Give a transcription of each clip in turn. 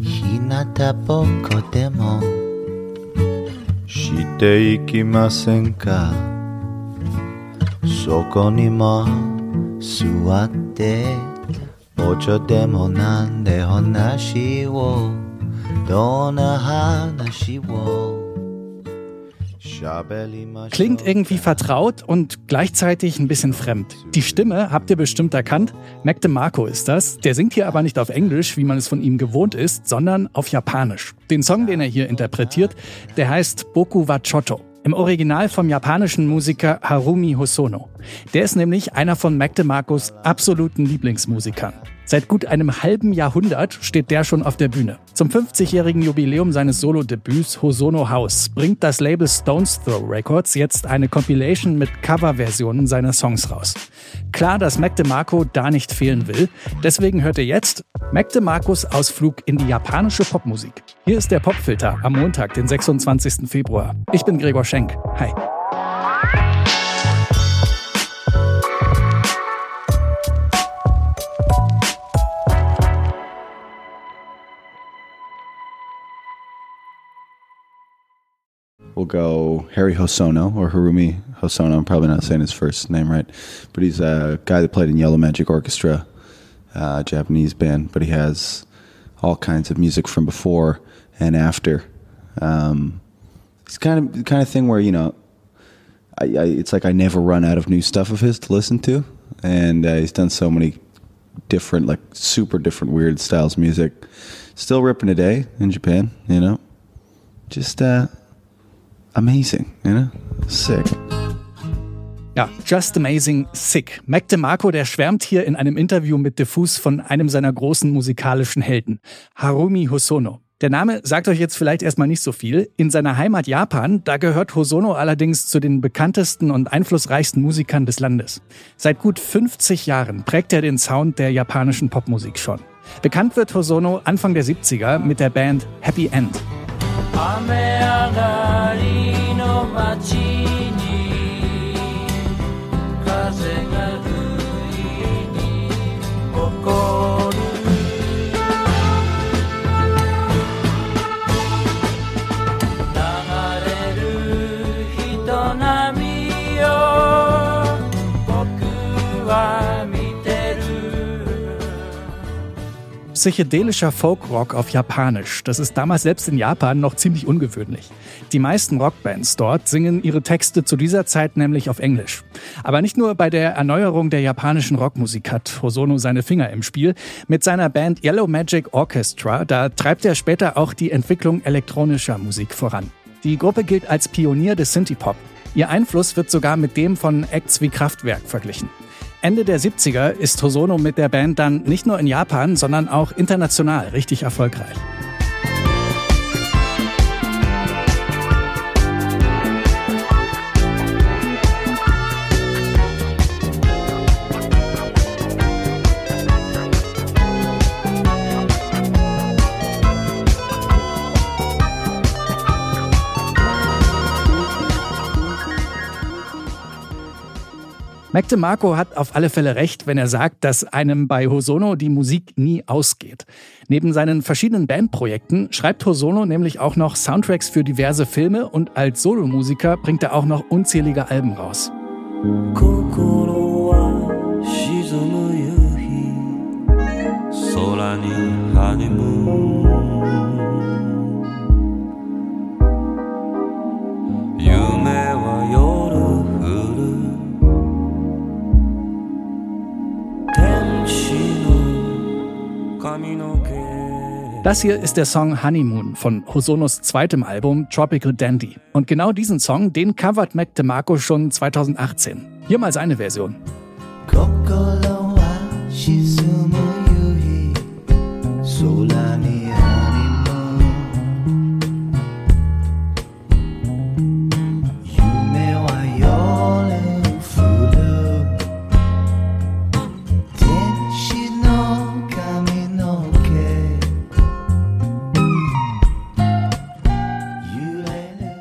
日向ぼっこでもしていきませんか？そこにも座ってお茶でもなんで話をどんな話を？Klingt irgendwie vertraut und gleichzeitig ein bisschen fremd. Die Stimme habt ihr bestimmt erkannt. Mac DeMarco ist das. Der singt hier aber nicht auf Englisch, wie man es von ihm gewohnt ist, sondern auf Japanisch. Den Song, den er hier interpretiert, der heißt Boku wa Choto. Im Original vom japanischen Musiker Harumi Hosono. Der ist nämlich einer von Mac DeMarcos absoluten Lieblingsmusikern. Seit gut einem halben Jahrhundert steht der schon auf der Bühne. Zum 50-jährigen Jubiläum seines Solo-Debüts Hosono House bringt das Label Stones Throw Records jetzt eine Compilation mit Coverversionen seiner Songs raus. Klar, dass Mac DeMarco da nicht fehlen will. Deswegen hört ihr jetzt Mac DeMarcos Ausflug in die japanische Popmusik. Hier ist der Popfilter am Montag, den 26. Februar. Ich bin Gregor Schenk. Hi. We'll go Harry Hosono or Harumi Hosono. I'm probably not saying his first name right, but he's a guy that played in Yellow Magic Orchestra, uh, Japanese band. But he has all kinds of music from before and after. Um, it's kind of the kind of thing where you know, I, I, it's like I never run out of new stuff of his to listen to, and uh, he's done so many different, like super different, weird styles of music. Still ripping today in Japan, you know. Just uh, amazing, you know? Sick. Ja, just amazing, sick. Mac DeMarco, der schwärmt hier in einem Interview mit Diffus von einem seiner großen musikalischen Helden, Harumi Hosono. Der Name sagt euch jetzt vielleicht erstmal nicht so viel. In seiner Heimat Japan, da gehört Hosono allerdings zu den bekanntesten und einflussreichsten Musikern des Landes. Seit gut 50 Jahren prägt er den Sound der japanischen Popmusik schon. Bekannt wird Hosono Anfang der 70er mit der Band Happy End. 雨上がりの街 Psychedelischer Folkrock auf Japanisch. Das ist damals selbst in Japan noch ziemlich ungewöhnlich. Die meisten Rockbands dort singen ihre Texte zu dieser Zeit nämlich auf Englisch. Aber nicht nur bei der Erneuerung der japanischen Rockmusik hat Hosono seine Finger im Spiel. Mit seiner Band Yellow Magic Orchestra, da treibt er später auch die Entwicklung elektronischer Musik voran. Die Gruppe gilt als Pionier des Synthie-Pop. Ihr Einfluss wird sogar mit dem von Acts wie Kraftwerk verglichen. Ende der 70er ist Hosono mit der Band dann nicht nur in Japan, sondern auch international richtig erfolgreich. Mac DeMarco hat auf alle Fälle recht, wenn er sagt, dass einem bei Hosono die Musik nie ausgeht. Neben seinen verschiedenen Bandprojekten schreibt Hosono nämlich auch noch Soundtracks für diverse Filme und als Solomusiker bringt er auch noch unzählige Alben raus. 空 Das hier ist der Song Honeymoon von Hosonos zweitem Album Tropical Dandy. Und genau diesen Song, den covert Mac DeMarco schon 2018. Hier mal seine Version. Kokoro wa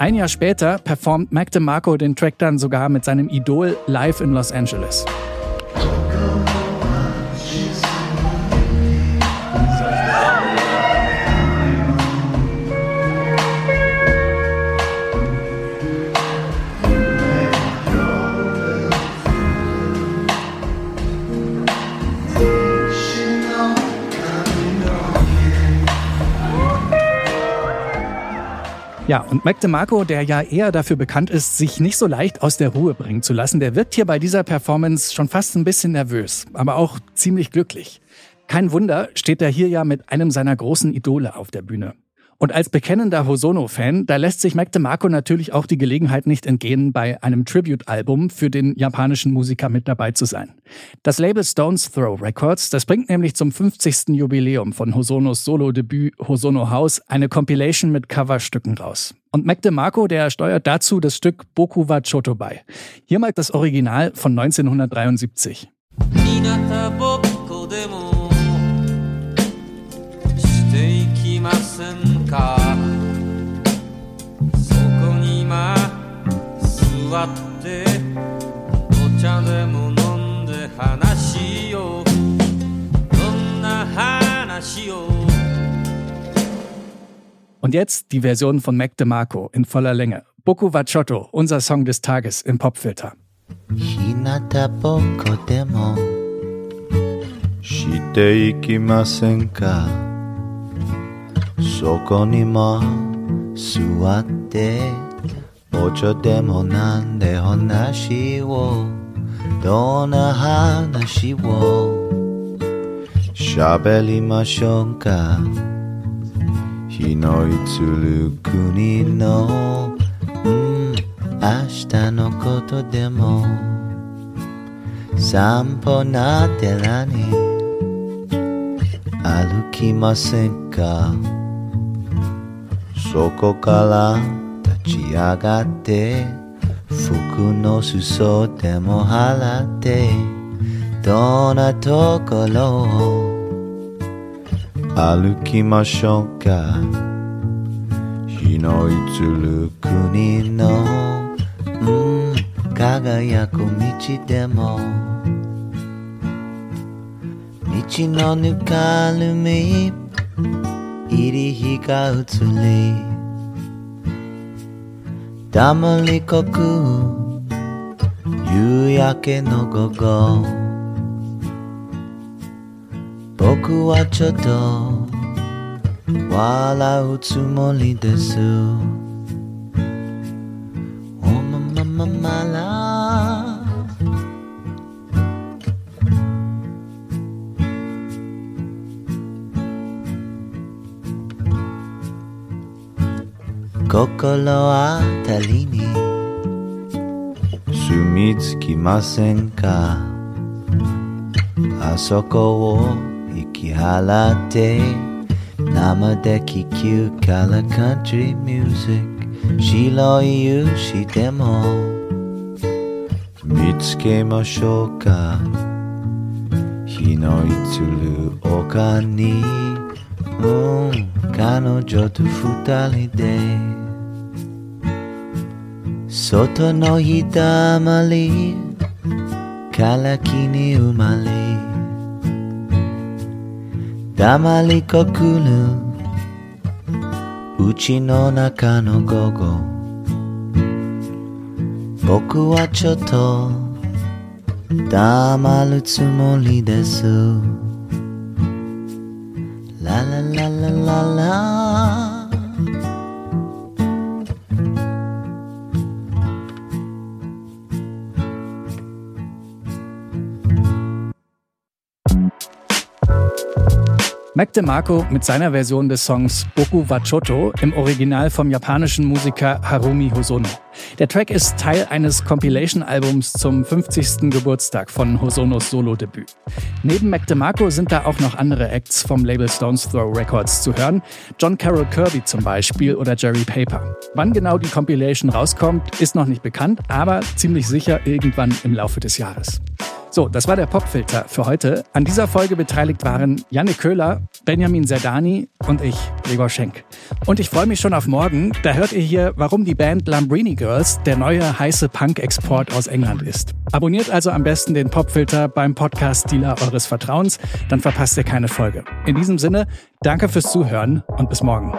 Ein Jahr später performt Mac DeMarco den Track dann sogar mit seinem Idol live in Los Angeles. Ja, und Mac DeMarco, der ja eher dafür bekannt ist, sich nicht so leicht aus der Ruhe bringen zu lassen, der wirkt hier bei dieser Performance schon fast ein bisschen nervös, aber auch ziemlich glücklich. Kein Wunder, steht er hier ja mit einem seiner großen Idole auf der Bühne. Und als bekennender Hosono-Fan, da lässt sich Mac DeMarco natürlich auch die Gelegenheit nicht entgehen, bei einem Tribute-Album für den japanischen Musiker mit dabei zu sein. Das Label Stones Throw Records, das bringt nämlich zum 50. Jubiläum von Hosonos Solo-Debüt Hosono House eine Compilation mit Coverstücken raus. Und Mac DeMarco, der steuert dazu das Stück Boku wa Choto bei. Hier mal das Original von 1973. かそこに今座ってお茶でも飲んで話しようどんな話を Und jetzt die Version von Mac DeMarco in voller Länge. Boku Vachotto, unser Song des Tages im Popfilter. 日向ぼっこで そこにも座ってお茶でもなんで話をどんな話を喋りましょうか。日の移る国の、うん、明日のことでも散歩な寺に歩きませんか。そこから立ち上がって服の裾でも払ってどんなところを？歩きましょうか。日の移る国の、うん、輝く道でも。道のぬかるみ。り日が移り黙りこく夕焼けの午後。僕はちょっと笑うつもりです。心あたりに。住み着きませんか？あそこを行き払って。生で気球からカントリーミュージック白い夕日でも。見つけましょうか？日の移る丘に、うん。彼女と二人で外の日だまりから木に生まれ黙りこくるうちの中の午後僕はちょっと黙るつもりです la la la la la la. Mac DeMarco mit seiner Version des Songs Boku Wachoto im Original vom japanischen Musiker Harumi Hosono. Der Track ist Teil eines Compilation-Albums zum 50. Geburtstag von Hosonos Solo-Debüt. Neben Mac DeMarco sind da auch noch andere Acts vom Label Stones Throw Records zu hören. John Carroll Kirby zum Beispiel oder Jerry Paper. Wann genau die Compilation rauskommt, ist noch nicht bekannt, aber ziemlich sicher irgendwann im Laufe des Jahres. So, das war der Popfilter für heute. An dieser Folge beteiligt waren Janne Köhler, Benjamin Zerdani und ich, Gregor Schenk. Und ich freue mich schon auf morgen. Da hört ihr hier, warum die Band Lambrini Girls der neue heiße Punk-Export aus England ist. Abonniert also am besten den Popfilter beim Podcast-Dealer eures Vertrauens, dann verpasst ihr keine Folge. In diesem Sinne, danke fürs Zuhören und bis morgen.